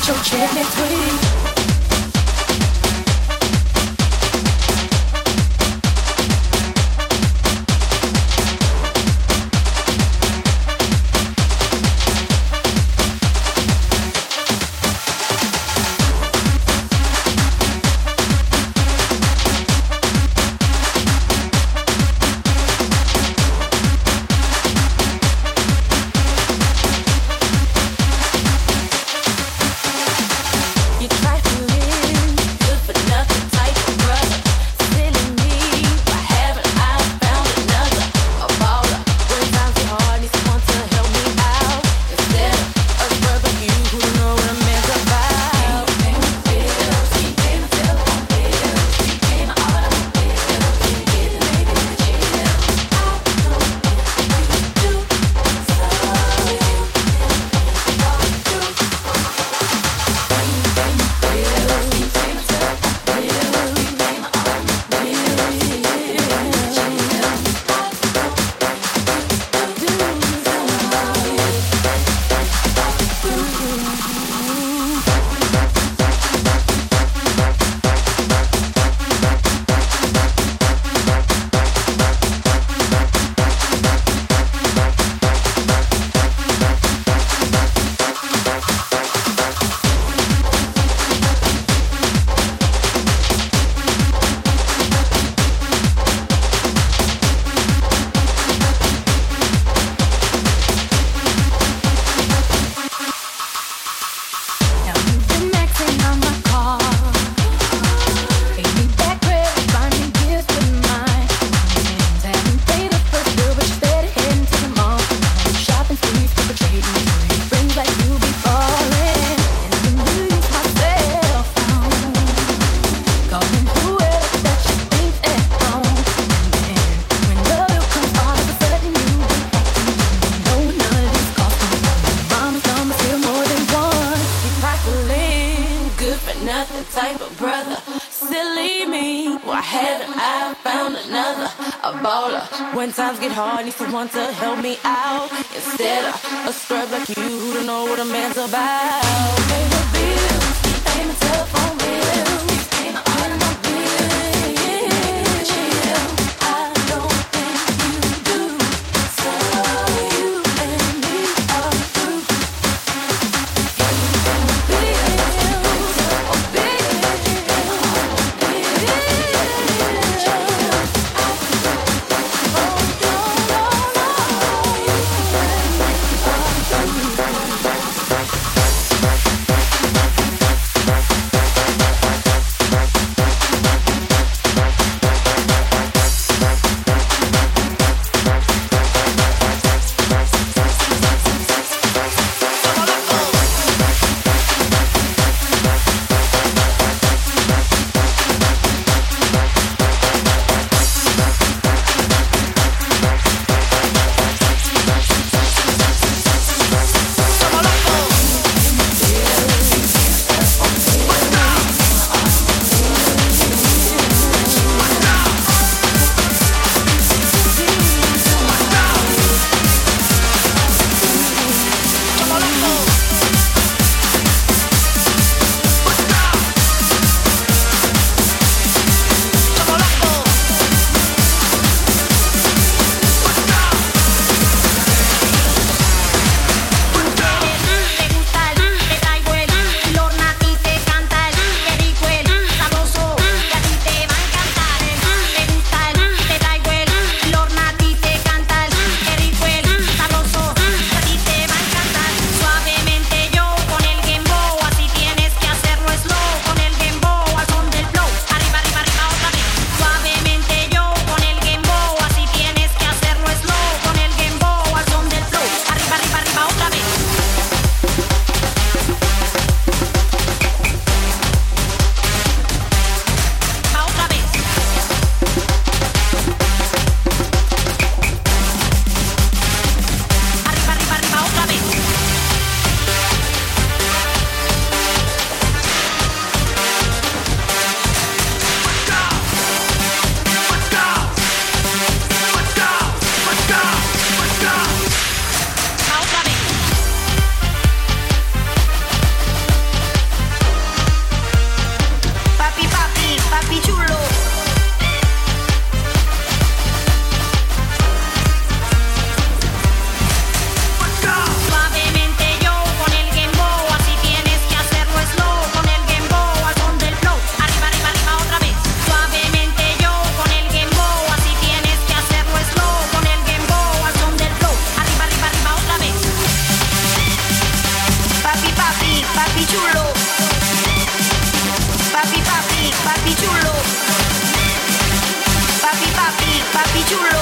with your cat, that's what. Papi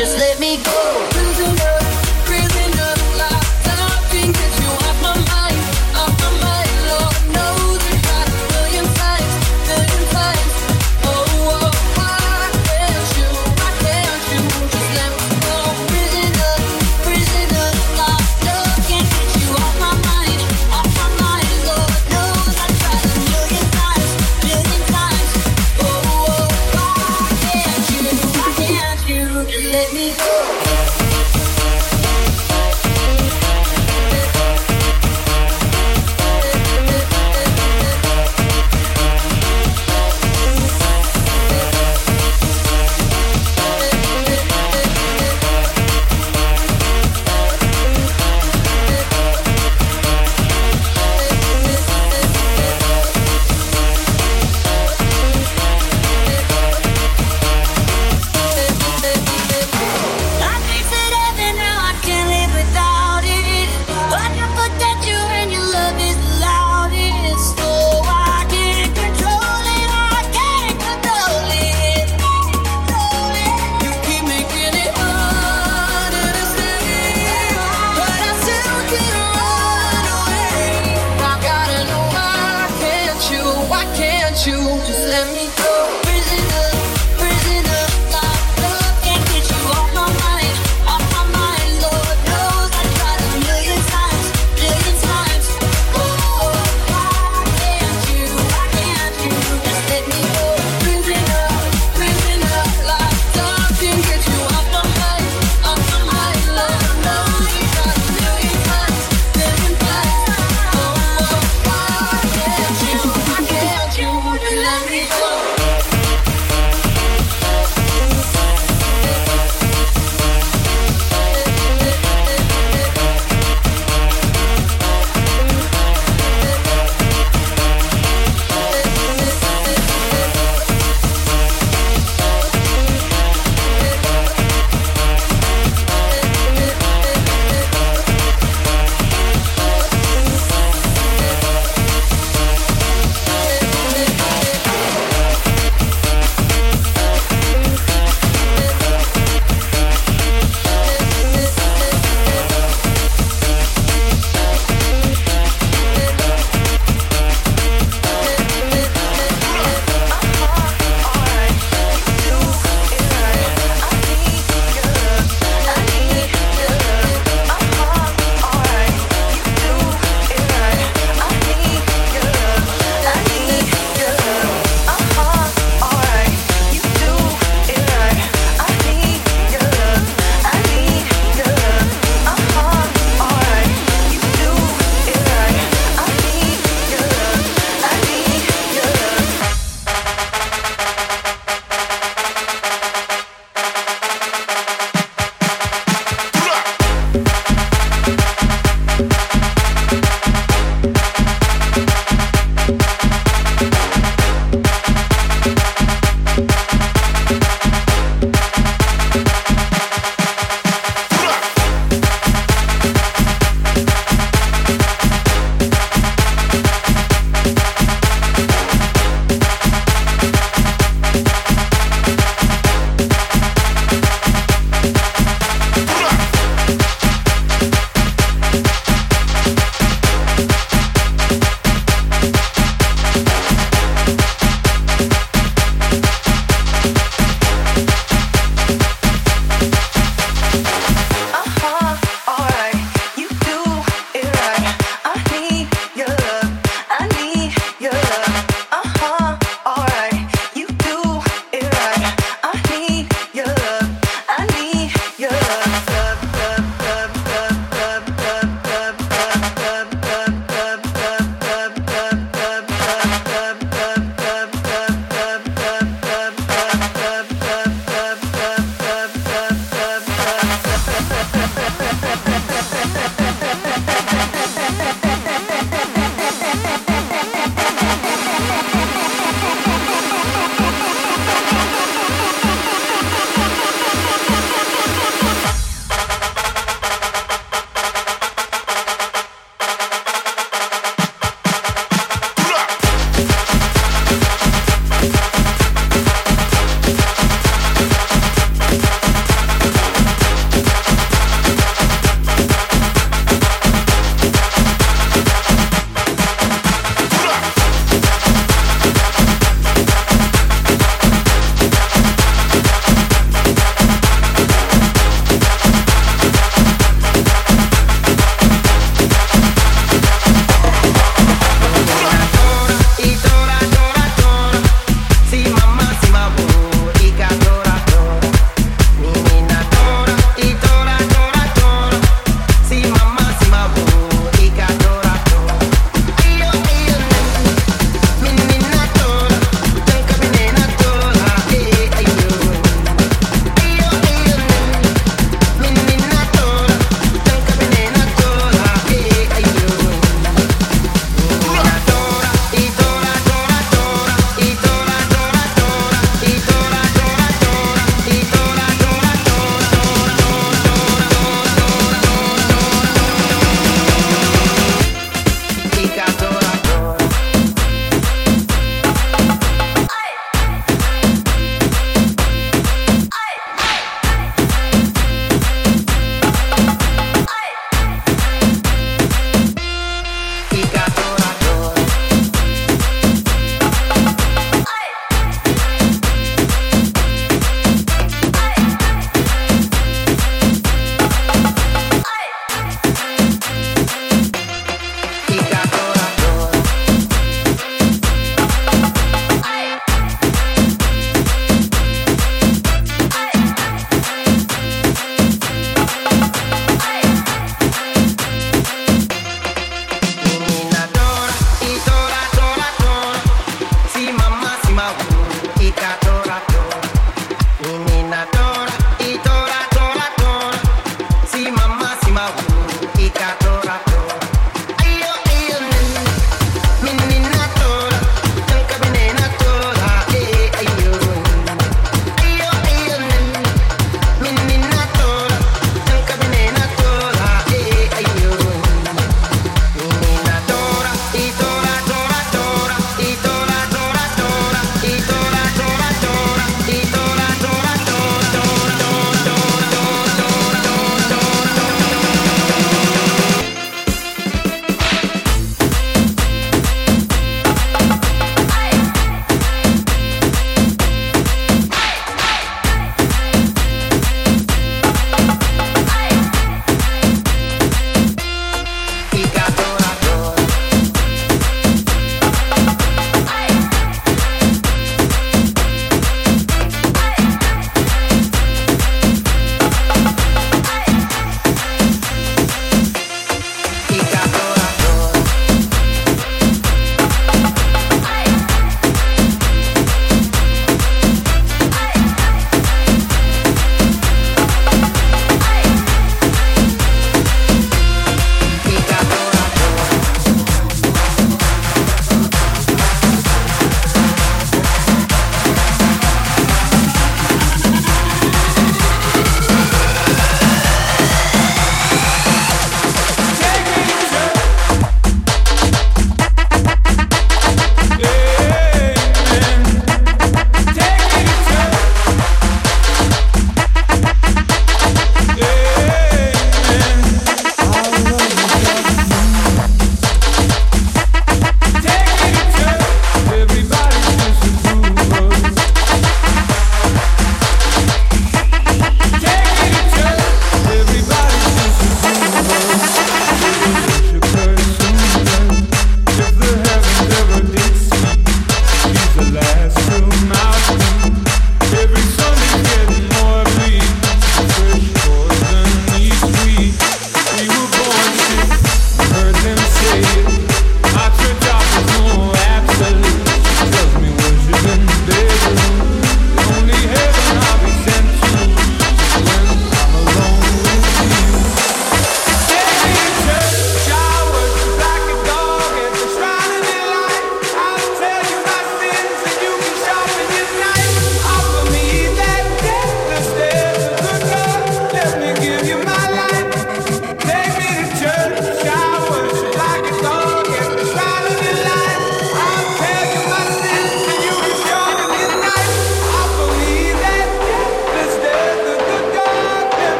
I me that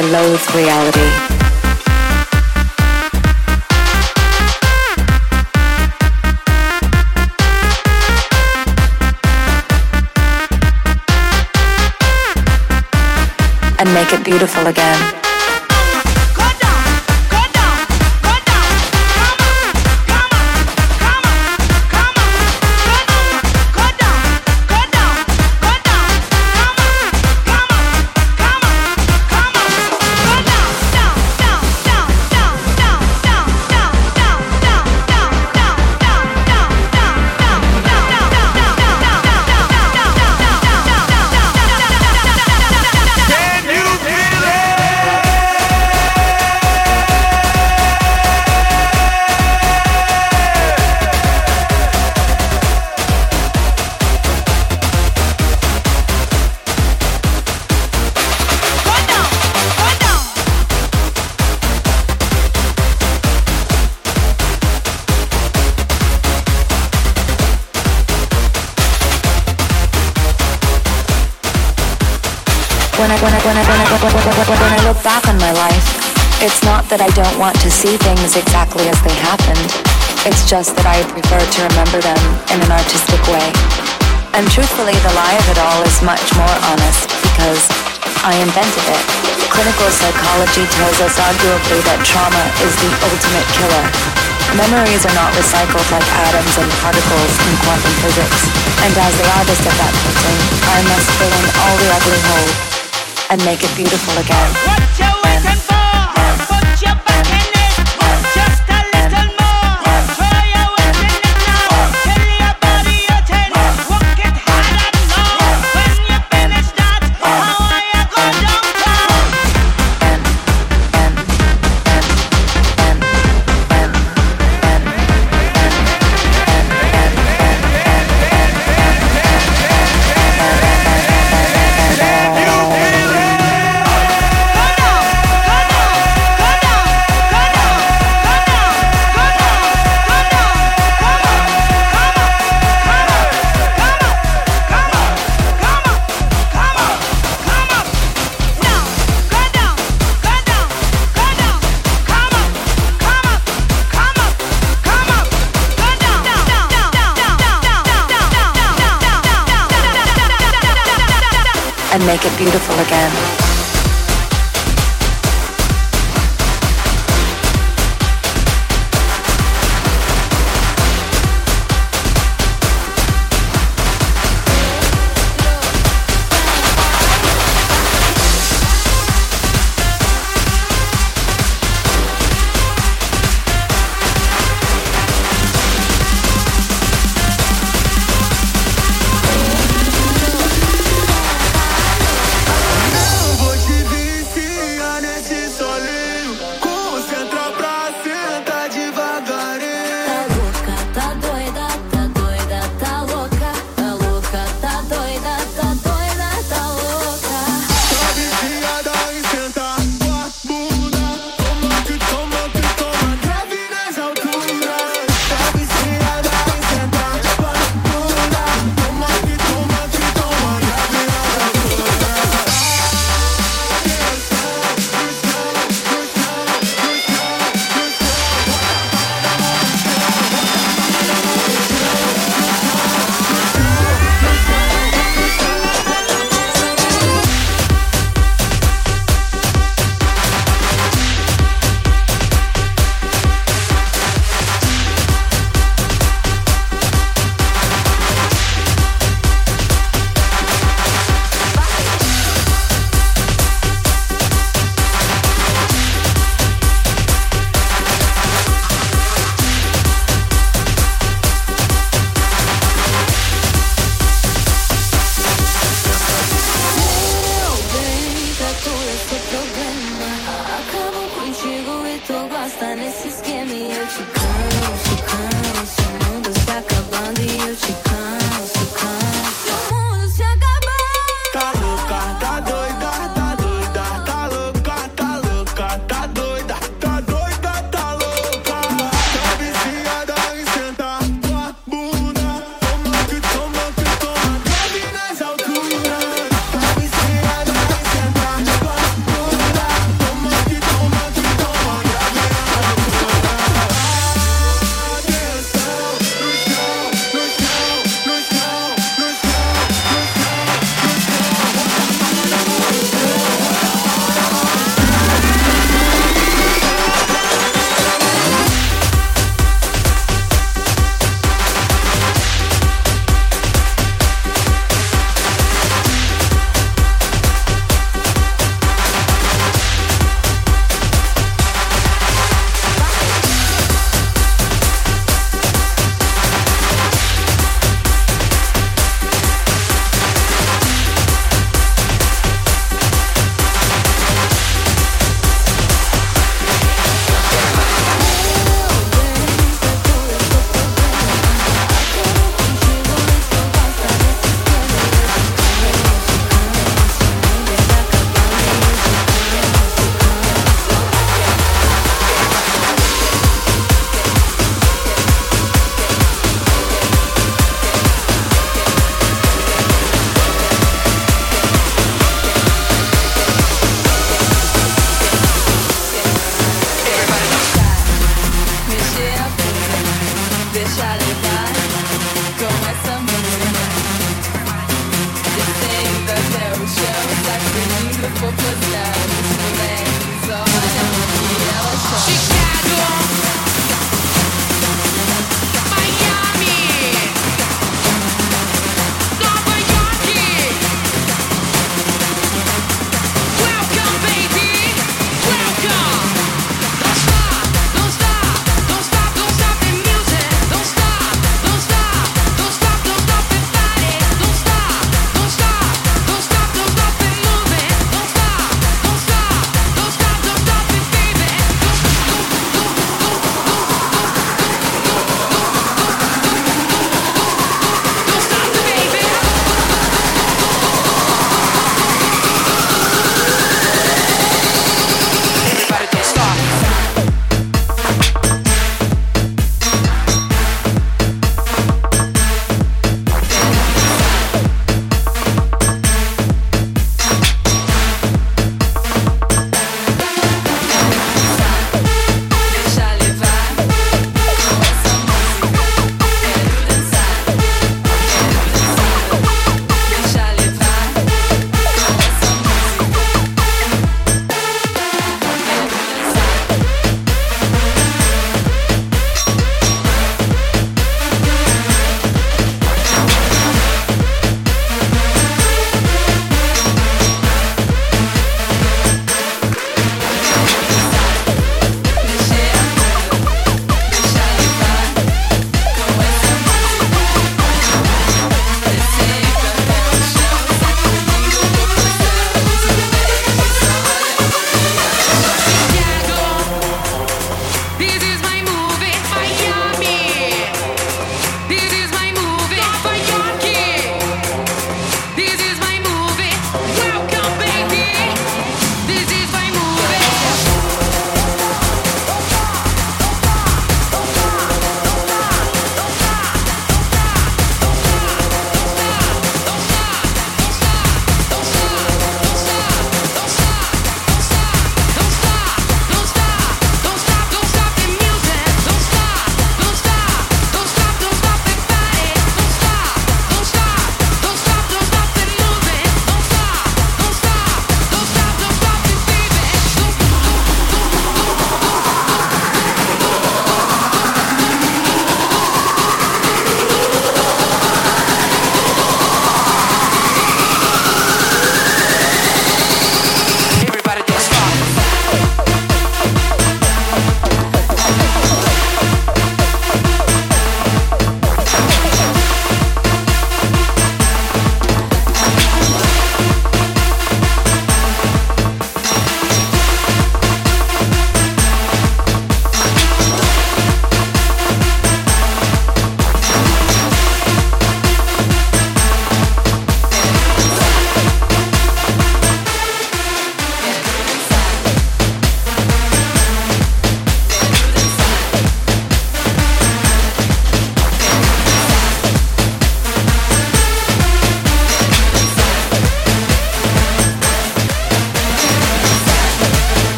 I loathe reality. and make it beautiful again. See things exactly as they happened. It's just that I prefer to remember them in an artistic way. And truthfully, the lie of it all is much more honest because I invented it. Clinical psychology tells us arguably that trauma is the ultimate killer. Memories are not recycled like atoms and particles in quantum physics. And as the artist of that painting, I must fill in all the ugly holes and make it beautiful again.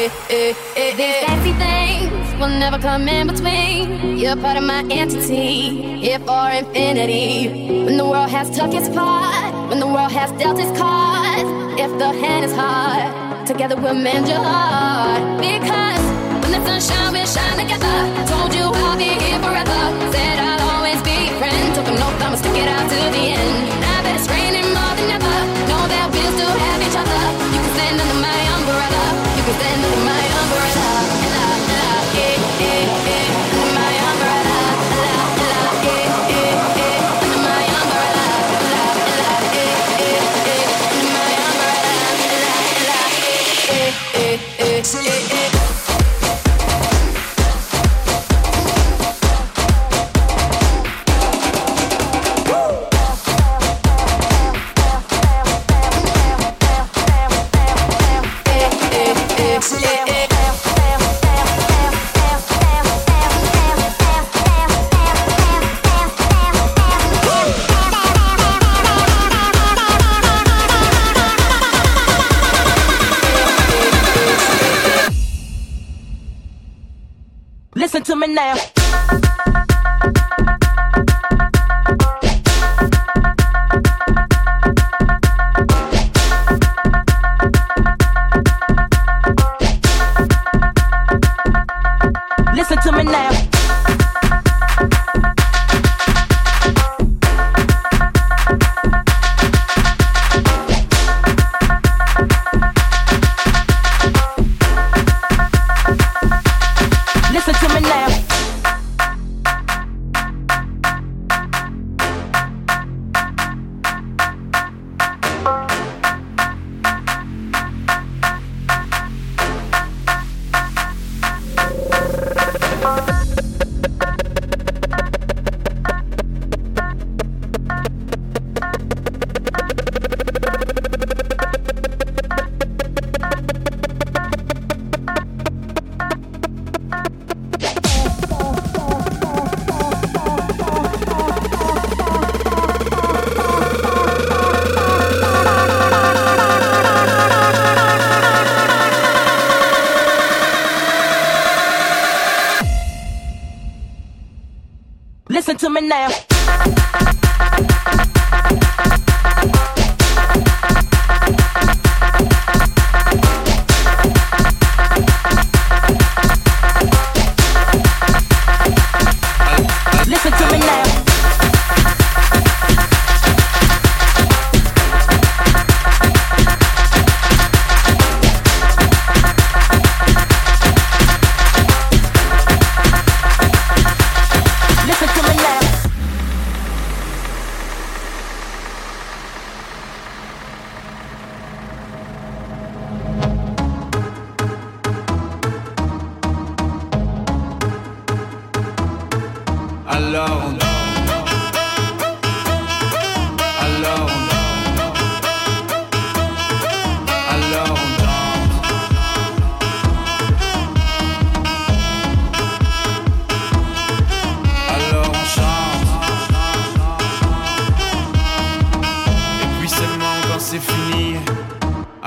eh, eh, eh, These things will never come in between. You're part of my entity, here for infinity. When the world has took its part, when the world has dealt its cards, if the hand is hard, together we'll mend your heart. Because when the sunshine we shine together, told you I'll be here forever. Said I'll always be friends. friend. Took a note, I'ma stick it out to the end. left.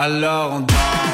alors on danse.